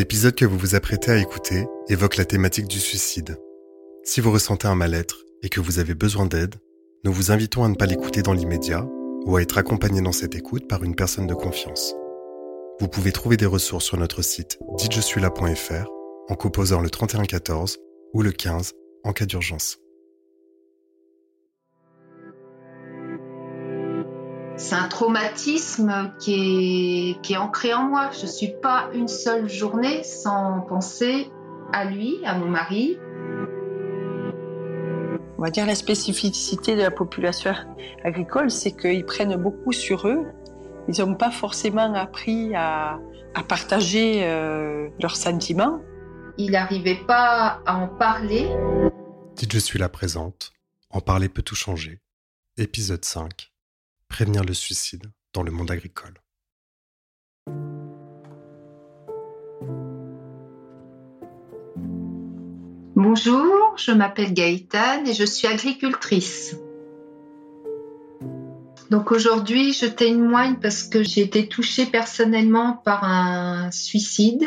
L'épisode que vous vous apprêtez à écouter évoque la thématique du suicide. Si vous ressentez un mal-être et que vous avez besoin d'aide, nous vous invitons à ne pas l'écouter dans l'immédiat ou à être accompagné dans cette écoute par une personne de confiance. Vous pouvez trouver des ressources sur notre site dites-je-suis-là.fr en composant le 3114 ou le 15 en cas d'urgence. C'est un traumatisme qui est, qui est ancré en moi. Je ne suis pas une seule journée sans penser à lui, à mon mari. On va dire la spécificité de la population agricole, c'est qu'ils prennent beaucoup sur eux. Ils n'ont pas forcément appris à, à partager euh, leurs sentiments. Il n'arrivait pas à en parler. Dites je suis là présente. En parler peut tout changer. Épisode 5. Prévenir le suicide dans le monde agricole. Bonjour, je m'appelle Gaëtane et je suis agricultrice. Donc aujourd'hui, je témoigne parce que j'ai été touchée personnellement par un suicide.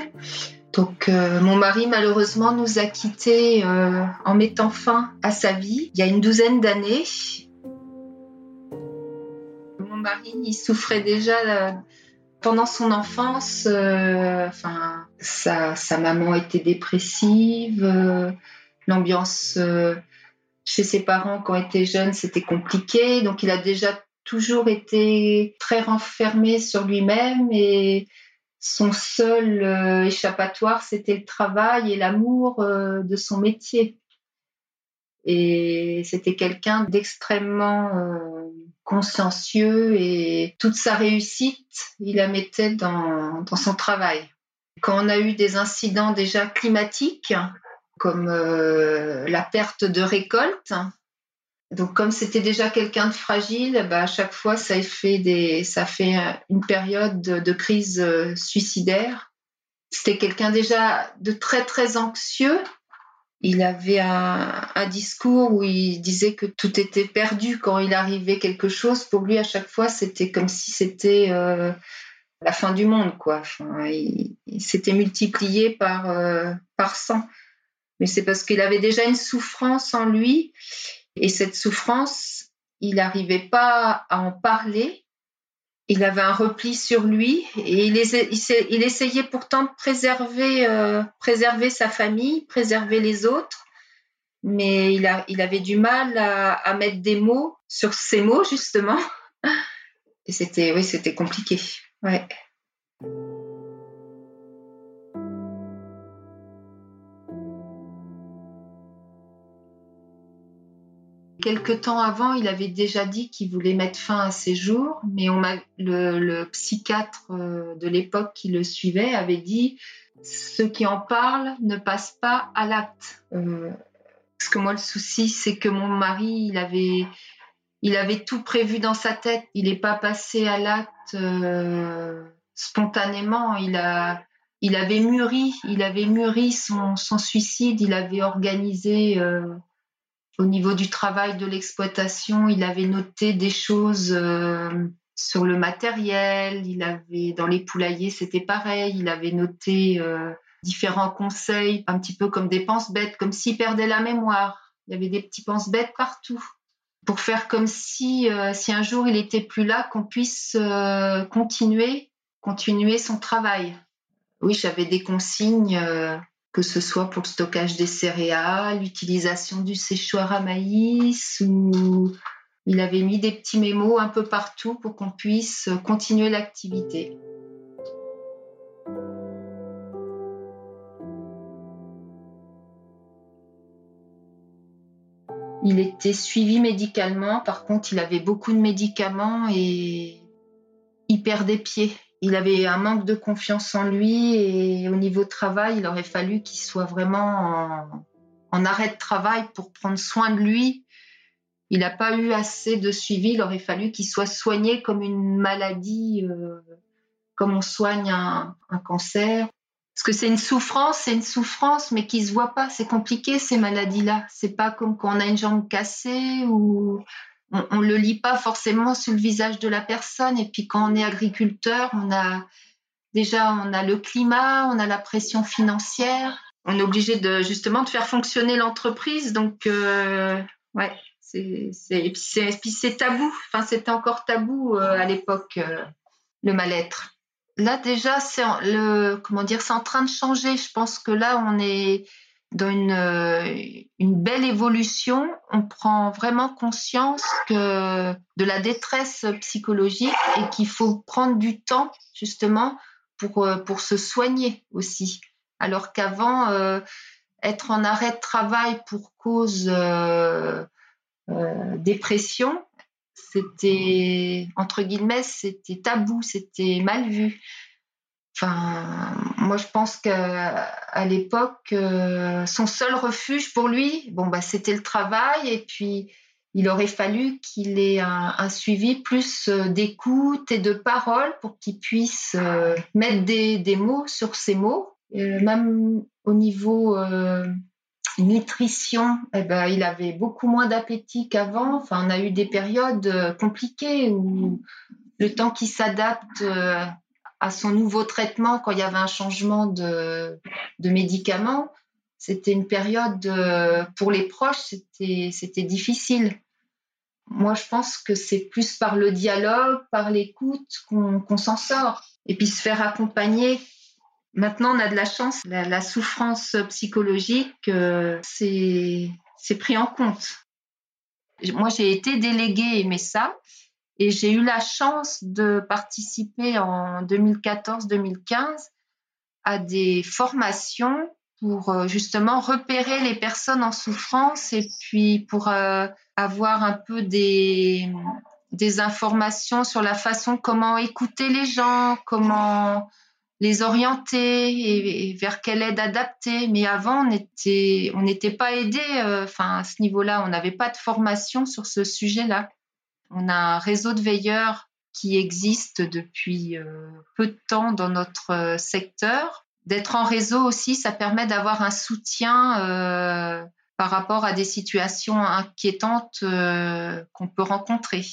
Donc euh, mon mari malheureusement nous a quittés euh, en mettant fin à sa vie il y a une douzaine d'années mari, il souffrait déjà euh, pendant son enfance. Euh, enfin, sa, maman était dépressive. Euh, l'ambiance chez ses parents quand il était jeune, c'était compliqué. Donc, il a déjà toujours été très renfermé sur lui-même et son seul échappatoire, c'était le travail et l'amour de son métier. Et c'était quelqu'un d'extrêmement consciencieux et toute sa réussite, il la mettait dans, son travail. Quand on a eu des incidents déjà climatiques, comme euh, la perte de récolte, donc comme c'était déjà quelqu'un de fragile, bah, à chaque fois ça fait, des, ça fait une période de crise euh, suicidaire. C'était quelqu'un déjà de très très anxieux il avait un, discours où il disait que tout était perdu quand il arrivait quelque chose. Pour lui, à chaque fois, c'était comme si c'était euh, la fin du monde, quoi. il, s'était multiplié par, euh, par 100. Mais c'est parce qu'il avait déjà une souffrance en lui. Et cette souffrance, il n'arrivait pas à en parler il avait un repli sur lui et il, essayait pourtant de préserver, euh, préserver sa famille, préserver les autres, mais il, avait du mal à, mettre des mots sur ces mots justement. Et c'était, oui, compliqué. Ouais. Quelque temps avant, il avait déjà dit qu'il voulait mettre fin à ses jours, mais le, psychiatre euh, de l'époque qui le suivait avait dit ceux qui en parlent ne passent pas à l'acte. Euh, parce que moi, le souci, c'est que mon mari, il avait, il avait tout prévu dans sa tête. Il n'est pas passé à l'acte euh, spontanément. Il avait mûri, il avait mûri son, son suicide. Il avait organisé au niveau du travail de l'exploitation, il avait noté des choses euh, sur le matériel. Il avait dans les poulaillers, c'était pareil. Il avait noté euh, différents conseils, un petit peu comme des penses-bêtes, comme s'il perdait la mémoire. Il y avait des petits penses-bêtes partout pour faire comme si, euh, si un jour il était plus là, qu'on puisse continuer, continuer son travail. Oui, j'avais des consignes que ce soit pour le stockage des céréales, l'utilisation du séchoir à maïs, ou il avait mis des petits mémos un peu partout pour qu'on puisse continuer l'activité. Il était suivi médicalement, par contre il avait beaucoup de médicaments et il perdait pied il avait un manque de confiance en lui et au niveau travail, il aurait fallu qu'il soit vraiment en, arrêt de travail pour prendre soin de lui. Il n'a pas eu assez de suivi, il aurait fallu qu'il soit soigné comme une maladie, euh, comme on soigne un, un cancer. Parce que c'est une souffrance, c'est une souffrance, mais qui se voit pas. C'est compliqué ces maladies-là. C'est pas comme quand on a une jambe cassée ou on, ne le lit pas forcément sur le visage de la personne. Et puis quand on est agriculteur, on a Déjà, on a le climat, on a la pression financière. On est obligé de justement de faire fonctionner l'entreprise. Donc, euh, ouais, c'est, puis c'est tabou. Enfin, c'était encore tabou euh, à l'époque, euh, le mal-être. Là, déjà, c'est le, comment dire, c'est en train de changer. Je pense que là, on est dans une, une belle évolution. On prend vraiment conscience de la détresse psychologique et qu'il faut prendre du temps, justement, pour, pour se soigner aussi. Alors qu'avant, euh, être en arrêt de travail pour cause euh, euh, dépression, c'était entre guillemets, c'était tabou, c'était mal vu. Enfin, moi je pense qu'à l'époque, son seul refuge pour lui, bon bah c'était le travail et puis il aurait fallu qu'il ait un, suivi plus d'écoute et de parole pour qu'il puisse mettre des, mots sur ses mots euh, même au niveau euh, nutrition, eh ben, il avait beaucoup moins d'appétit qu'avant. Enfin, on a eu des périodes euh, compliquées où le temps qu'il s'adapte à son nouveau traitement, quand il y avait un changement de, de médicaments, c'était une période pour les proches, c'était, difficile. Moi, je pense que c'est plus par le dialogue, par l'écoute qu'on, s'en sort. Et puis se faire accompagner Maintenant, on a de la chance, la, souffrance psychologique, euh, c'est pris en compte. Moi, j'ai été déléguée ça et j'ai eu la chance de participer en 2014-2015 à des formations pour euh, justement repérer les personnes en souffrance et puis pour euh, avoir un peu des, informations sur la façon comment écouter les gens, comment les orienter et, vers quelle aide adapter. Mais avant, on n'était on n'était pas aidé. Euh, enfin, à ce niveau-là, on n'avait pas de formation sur ce sujet-là. On a un réseau de veilleurs qui existe depuis euh, peu de temps dans notre euh, secteur. D'être en réseau aussi, ça permet d'avoir un soutien par rapport à des situations inquiétantes qu'on peut rencontrer.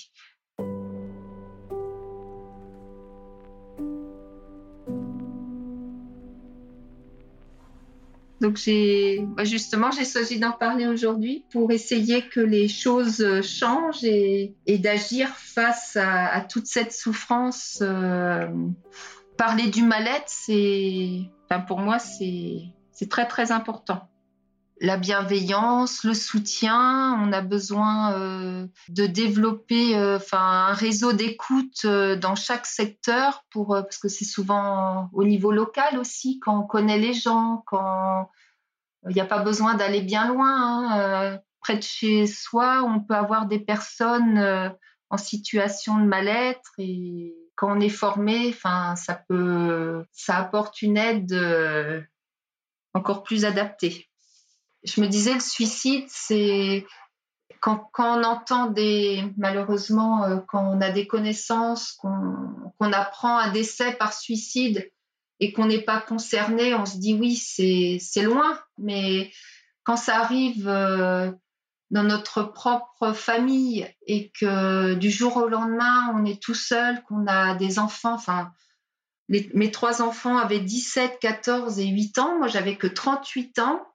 Donc bah, justement j'ai choisi d'en parler aujourd'hui pour essayer que les choses changent et, d'agir face à, toute cette souffrance. Euh, parler du mal-être, c'est, pour moi c'est très très important la bienveillance, le soutien. On a besoin euh, de développer euh, un réseau d'écoute euh, dans chaque secteur pour parce que c'est souvent au niveau local aussi quand on connaît les gens, quand il n'y a pas besoin d'aller bien loin. Hein, près de chez soi, on peut avoir des personnes en situation de mal-être et quand on est formé, ça peut ça apporte une aide encore plus adaptée je me disais, le suicide, c'est quand, on entend des, malheureusement, euh, quand on a des connaissances, qu'on apprend un décès par suicide et qu'on n'est pas concerné, on se dit oui, c'est loin. Mais quand ça arrive euh, dans notre propre famille et que du jour au lendemain, on est tout seul, qu'on a des enfants, enfin, mes trois enfants avaient 17, 14 et 8 ans. Moi, j'avais que 38 ans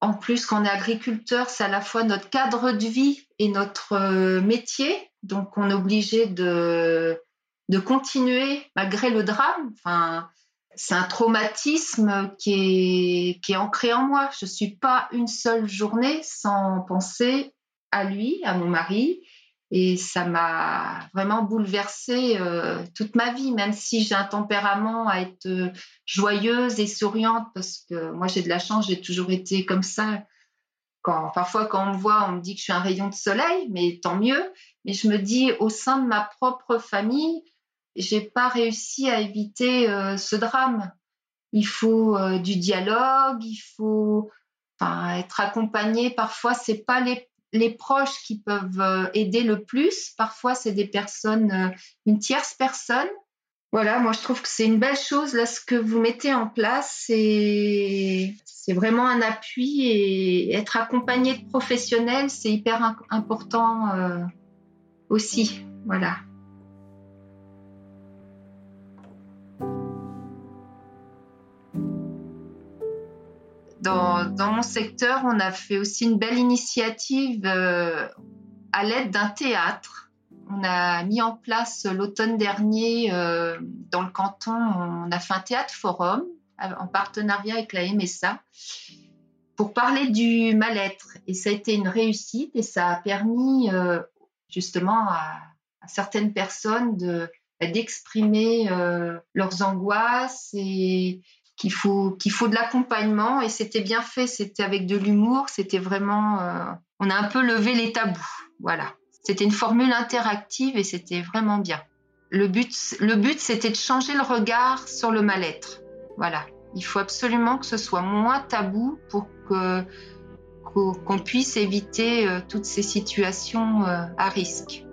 en plus, quand on est agriculteur, c'est à la fois notre cadre de vie et notre euh, métier. Donc, on est obligé de, de continuer malgré le drame. Enfin, c'est un traumatisme qui est, qui est ancré en moi. Je ne suis pas une seule journée sans penser à lui, à mon mari, et ça m'a vraiment bouleversée euh, toute ma vie, même si j'ai un tempérament à être euh, joyeuse et souriante, parce que moi j'ai de la chance, j'ai toujours été comme ça. Quand, parfois quand on me voit, on me dit que je suis un rayon de soleil, mais tant mieux. Mais je me dis, au sein de ma propre famille, j'ai pas réussi à éviter euh, ce drame. Il faut du dialogue, il faut être accompagné. Parfois, c'est pas les les proches qui peuvent euh, aider le plus. Parfois, c'est des personnes, euh, une tierce personne. Voilà, moi je trouve que c'est une belle chose là ce que vous mettez en place. C'est c'est vraiment un appui et être accompagné de professionnels, c'est hyper important euh, aussi. Voilà. Dans, mon secteur, on a fait aussi une belle initiative euh, à l'aide d'un théâtre. On a mis en place l'automne dernier euh, dans le canton, on a fait un théâtre forum en partenariat avec la MSA pour parler du mal-être. Et ça a été une réussite et ça a permis euh, justement à, certaines personnes de d'exprimer leurs angoisses et qu'il faut qu'il faut de l'accompagnement. Et c'était bien fait. C'était avec de l'humour. C'était vraiment euh, on a un peu levé les tabous. Voilà. C'était une formule interactive et c'était vraiment bien. Le but le but c'était de changer le regard sur le mal-être. Voilà. Il faut absolument que ce soit moins tabou pour que qu'on puisse éviter euh, toutes ces situations euh, à risque.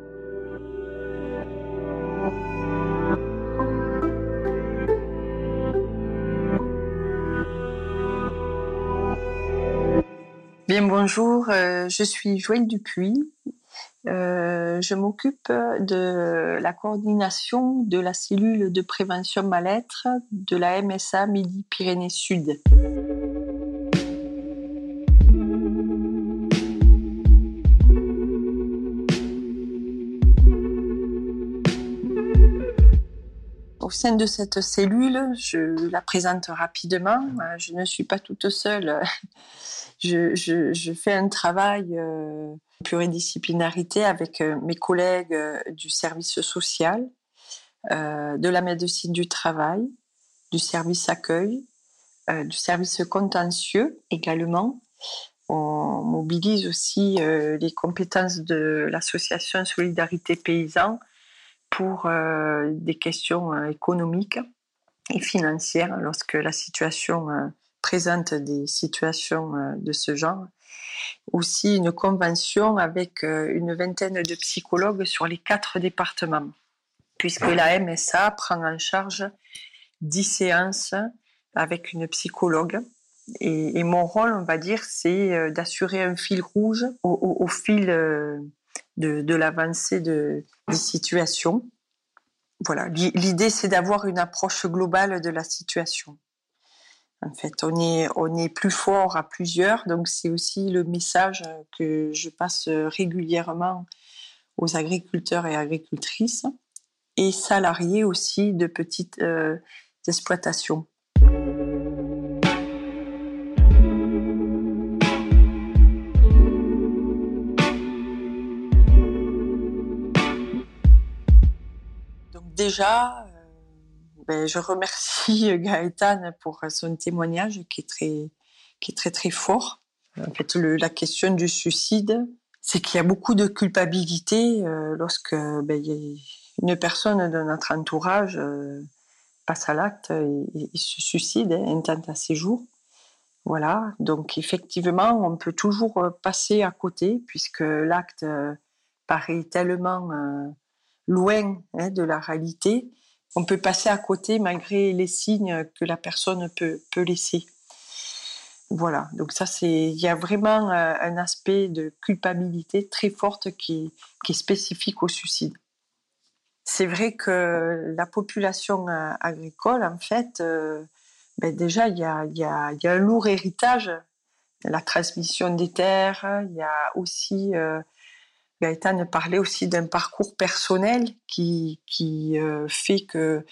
Bonjour, euh, je suis Joëlle Dupuis. je m'occupe de la coordination de la cellule de prévention mal-être de la MSA Midi-Pyrénées Sud. au sein de cette cellule, je la présente rapidement. Euh, je ne suis pas toute seule. Je, fais un travail euh, pluridisciplinarité avec euh, mes collègues euh, du service social, de la médecine du travail, du service accueil, du service contentieux également. On mobilise aussi les compétences de l'association Solidarité Paysan pour euh, des questions euh, économiques et financières lorsque la situation euh, présente des situations de ce genre. Aussi une convention avec une vingtaine de psychologues sur les quatre départements, puisque la MSA prend en charge dix séances avec une psychologue. Et, mon rôle, on va dire, c'est d'assurer un fil rouge au, fil de, l'avancée de, des situations. Voilà, l'idée c'est d'avoir une approche globale de la situation. En fait, on est, on est plus fort à plusieurs, donc c'est aussi le message que je passe régulièrement aux agriculteurs et agricultrices et salariés aussi de petites euh, exploitations. déjà, ben, je remercie Gaëtan pour son témoignage qui est très, qui est très très fort. En fait, la question du suicide, c'est qu'il y a beaucoup de culpabilité euh, lorsque ben, une personne de notre entourage euh, passe à l'acte et, se suicide, hein, intente à ses jours. Voilà, donc effectivement, on peut toujours passer à côté puisque l'acte paraît tellement loin hein, de la réalité, on peut passer à côté malgré les signes que la personne peut, peut laisser. Voilà, donc ça c'est, il y a vraiment euh, un aspect de culpabilité très forte qui, qui est spécifique au suicide. C'est vrai que la population euh, agricole, en fait, euh, ben déjà il y a, a, y a, un lourd héritage, la transmission des terres, il y a aussi Gaëtan parlait aussi d'un parcours personnel qui, qui euh, fait que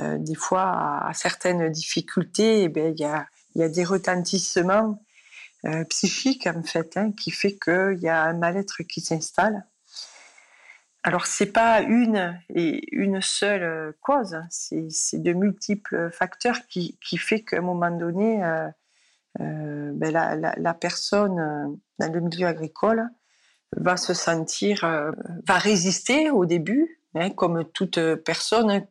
euh, des fois, à, certaines difficultés, eh il y, a, y, a, des retentissements euh, psychiques en fait, hein, qui fait qu'il y a un mal-être qui s'installe. Alors c'est pas une et une seule cause, hein. c'est de multiples facteurs qui, qui fait qu'à un moment donné, ben la, la, personne dans le milieu agricole va se sentir, euh, va résister au début, hein, comme toute personne,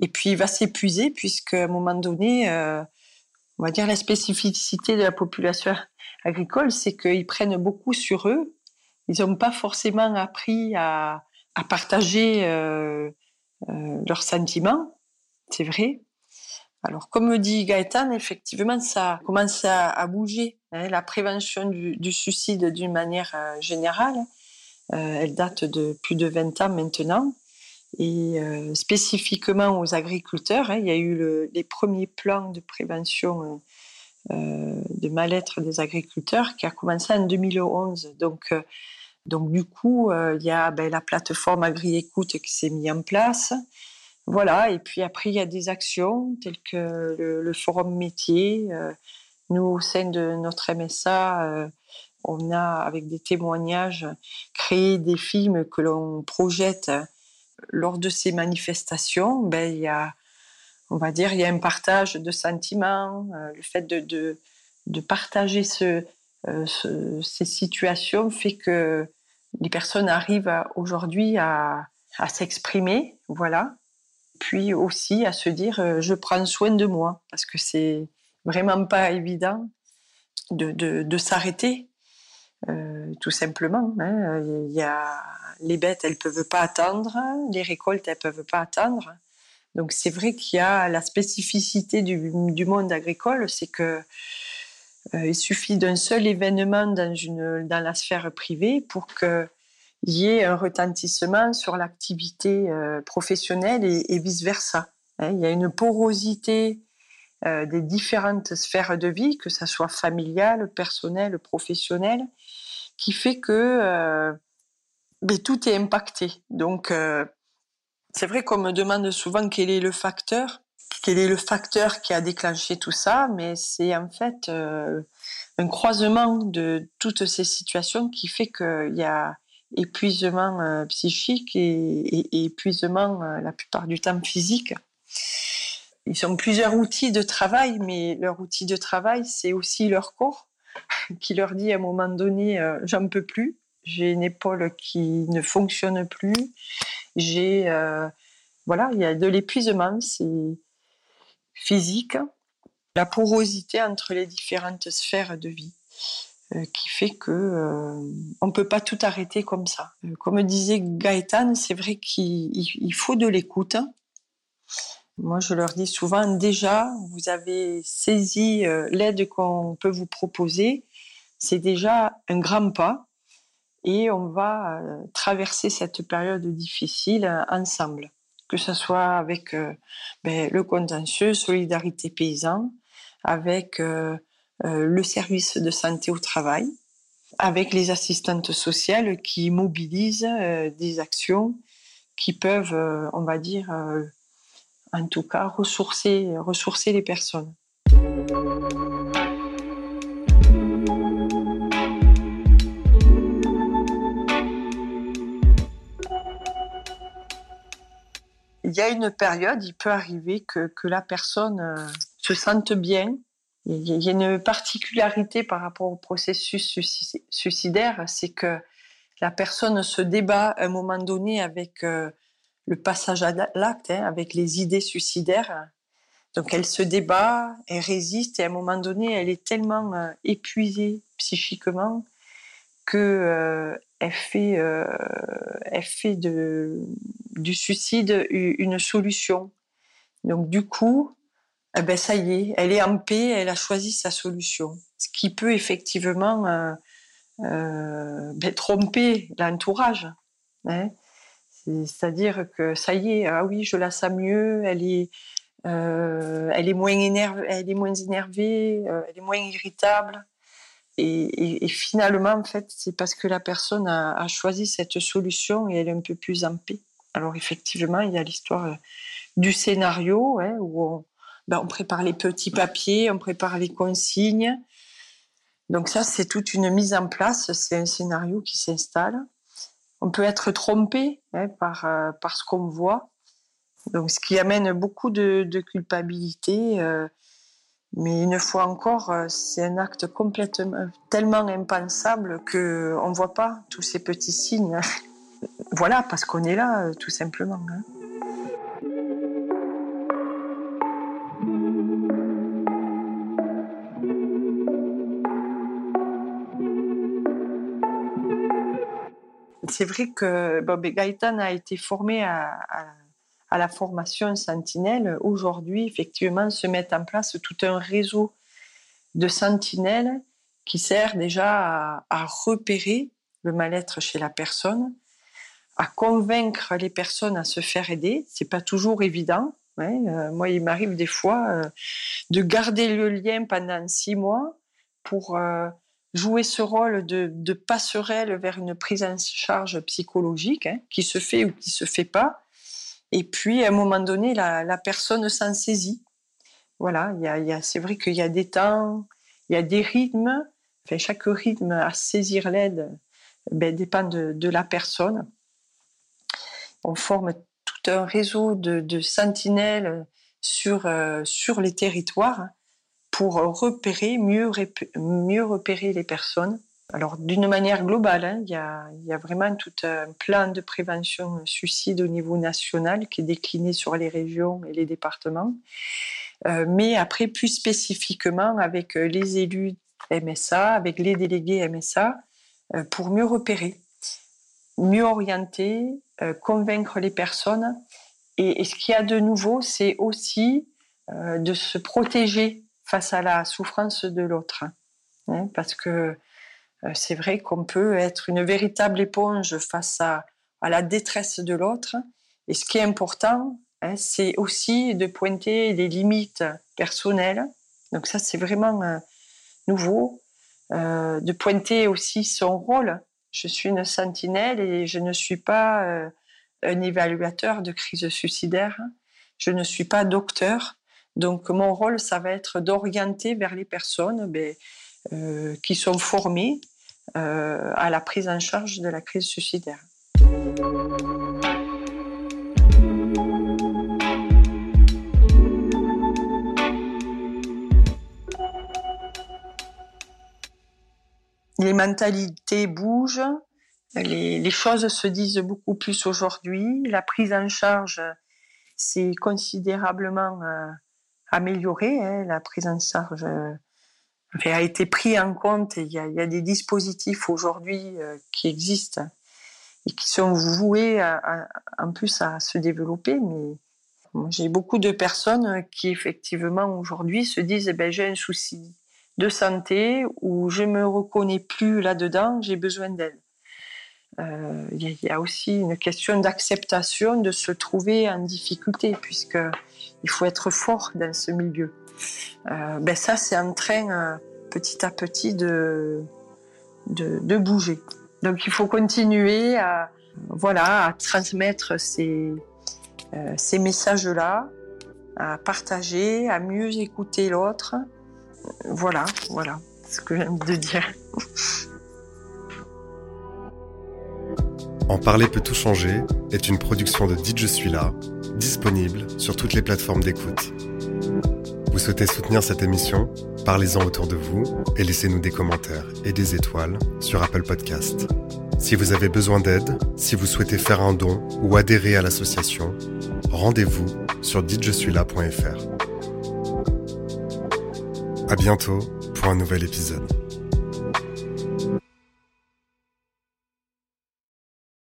et puis va s'épuiser puisqu'à un moment donné, euh, on va dire la spécificité de la population agricole, c'est qu'ils prennent beaucoup sur eux. Ils n'ont pas forcément appris à, à partager euh, euh leurs sentiments, c'est vrai. Alors, comme dit Gaëtan, effectivement, ça commence à, à bouger. Hein, la prévention du, suicide d'une manière euh, générale, euh, elle date de plus de 20 ans maintenant. Et euh, spécifiquement aux agriculteurs, hein, il y a eu le, les premiers plans de prévention de mal-être des agriculteurs qui a commencé en 2011. Donc, donc du coup, il y a ben, la plateforme Agri-Écoute qui s'est mise en place. Voilà, et puis après, il y a des actions telles que le, forum métier. nous, au sein de notre MSA, on a, avec des témoignages, créé des films que l'on projette lors de ces manifestations. Ben, il y a, on va dire, il y a un partage de sentiments, euh, le fait de, de, partager euh, ce, ces situations fait que les personnes arrivent aujourd'hui à, à s'exprimer, voilà. Puis aussi à se dire, euh, je prends soin de moi, parce que c'est vraiment pas évident de, de, s'arrêter euh, tout simplement. Hein. Il y a, les bêtes, elles peuvent pas attendre, les récoltes, elles peuvent pas attendre. Donc c'est vrai qu'il y a la spécificité du, du monde agricole, c'est que euh, il suffit d'un seul événement dans, une, dans la sphère privée pour qu'il y ait un retentissement sur l'activité euh, professionnelle et, vice-versa. Hein. il y a une porosité des différentes sphères de vie, que ce soit familiale, personnelle, professionnelle, qui fait que euh, ben, tout est impacté. Donc, euh, c'est vrai qu'on me demande souvent quel est le facteur, quel est le facteur qui a déclenché tout ça, mais c'est en fait euh, un croisement de toutes ces situations qui fait qu'il y a épuisement psychique et, épuisement la plupart du temps physique. Ils ont plusieurs outils de travail, mais leur outil de travail, c'est aussi leur corps. qui leur dit à un moment donné euh, j'en peux plus, j'ai une épaule qui ne fonctionne plus, j'ai euh, voilà, il y a de l'épuisement, c'est physique, la porosité entre les différentes sphères de vie euh, qui fait que on peut pas tout arrêter comme ça. Comme disait Gaëtan, c'est vrai qu'il faut de l'écoute. Moi, je leur dis souvent, déjà, vous avez saisi l'aide qu'on peut vous proposer c'est déjà un grand pas et on va euh, traverser cette période difficile euh, ensemble, que ce soit avec euh, ben, le contentieux, solidarité paysan, avec le service de santé au travail, avec les assistantes sociales qui mobilisent des actions qui peuvent, on va dire, en tout cas, ressourcer, ressourcer les personnes. il y a une période, il peut arriver que, que la personne euh, se sente bien. Il y a une particularité par rapport au processus suicidaire, c'est que la personne se débat à un moment donné avec euh, le passage à l'acte, hein, avec les idées suicidaires. Donc elle se débat, elle résiste et à un moment donné, elle est tellement euh, épuisée psychiquement que elle fait, elle fait du suicide une solution. Donc du coup, eh ben ça y est, elle est en paix, elle a choisi sa solution. Ce qui peut effectivement euh, euh, ben, tromper l'entourage. Hein. C'est-à-dire que ça y est, ah oui, je la sens mieux, elle est, euh, elle est moins énervée, elle est moins énervée, elle est moins irritable. Et, finalement, en fait, c'est parce que la personne a, choisi cette solution et elle est un peu plus en paix. Alors effectivement, il y a l'histoire du scénario hein, où ben, on, prépare les petits papiers, on prépare les consignes. Donc ça, c'est toute une mise en place, c'est un scénario qui s'installe. On peut être trompé hein, par, euh, par ce qu'on voit, donc ce qui amène beaucoup de, culpabilité. Euh, mais une fois encore, c'est un acte complètement tellement impensable que on voit pas tous ces petits signes. Voilà, parce qu'on est là, euh, tout simplement. Hein. C'est vrai que Bob Gaëtan a été formé à, la formation Sentinelle. Aujourd'hui, effectivement, se met en place tout un réseau de sentinelles qui sert déjà à repérer le mal-être chez la personne, à convaincre les personnes à se faire aider. C'est pas toujours évident. Euh, moi, il m'arrive des fois euh, de garder le lien pendant six mois pour euh, jouer ce rôle de, passerelle vers une prise en charge psychologique hein, qui se fait ou qui se fait pas. Et puis, à un moment donné, la, personne s'en saisit. Voilà, c'est vrai qu'il y a des temps, il y a des rythmes. Chaque rythme à saisir l'aide ben, dépend de, la personne. On forme tout un réseau de, sentinelles sur, euh, sur les territoires pour repérer, mieux, mieux repérer les personnes. Alors, d'une manière globale, hein, il y, a, y, a, vraiment tout un plan de prévention suicide au niveau national qui est décliné sur les régions et les départements. Euh, mais après, plus spécifiquement, avec les élus MSA, avec les délégués MSA, euh, pour mieux repérer, mieux orienter, euh, convaincre les personnes. Et, ce qu'il y a de nouveau, c'est aussi euh, de se protéger face à la souffrance de l'autre. Hein, parce que c'est vrai qu'on peut être une véritable éponge face à, la détresse de l'autre. Et ce qui est important, hein, c'est aussi de pointer les limites personnelles. Donc ça, c'est vraiment nouveau. Euh, de pointer aussi son rôle. Je suis une sentinelle et je ne suis pas euh, un évaluateur de crise suicidaire. Je ne suis pas docteur. Donc mon rôle, ça va être d'orienter vers les personnes ben, euh, qui sont formées à la prise en charge de la crise suicidaire. les mentalités bougent, les, choses se disent beaucoup plus aujourd'hui. La prise en charge s'est considérablement euh, améliorée. Hein. La prise en charge euh, a été prise en compte. Il y a, y a des dispositifs aujourd'hui euh, qui existent et qui sont voués en plus à se développer. Mais j'ai beaucoup de personnes qui effectivement aujourd'hui se disent eh ben, j'ai un souci de santé où je me reconnais plus là-dedans, j'ai besoin d'aide. Euh, il y, a aussi une question d'acceptation de se trouver en difficulté, puisque il faut être fort dans ce milieu. Euh, ben ça, c'est en train euh, petit à petit de, de, bouger. Donc il faut continuer à voilà à transmettre ces, ces messages-là, à partager, à mieux écouter l'autre voilà, voilà ce que j'ai envie de dire. En parler peut tout changer est une production de Dit Je suis là, disponible sur toutes les plateformes d'écoute. Vous souhaitez soutenir cette émission? Parlez-en autour de vous et laissez-nous des commentaires et des étoiles sur Apple Podcast. Si vous avez besoin d'aide, si vous souhaitez faire un don ou adhérer à l'association, rendez-vous sur ditjesuis-là.fr. À bientôt pour un nouvel épisode.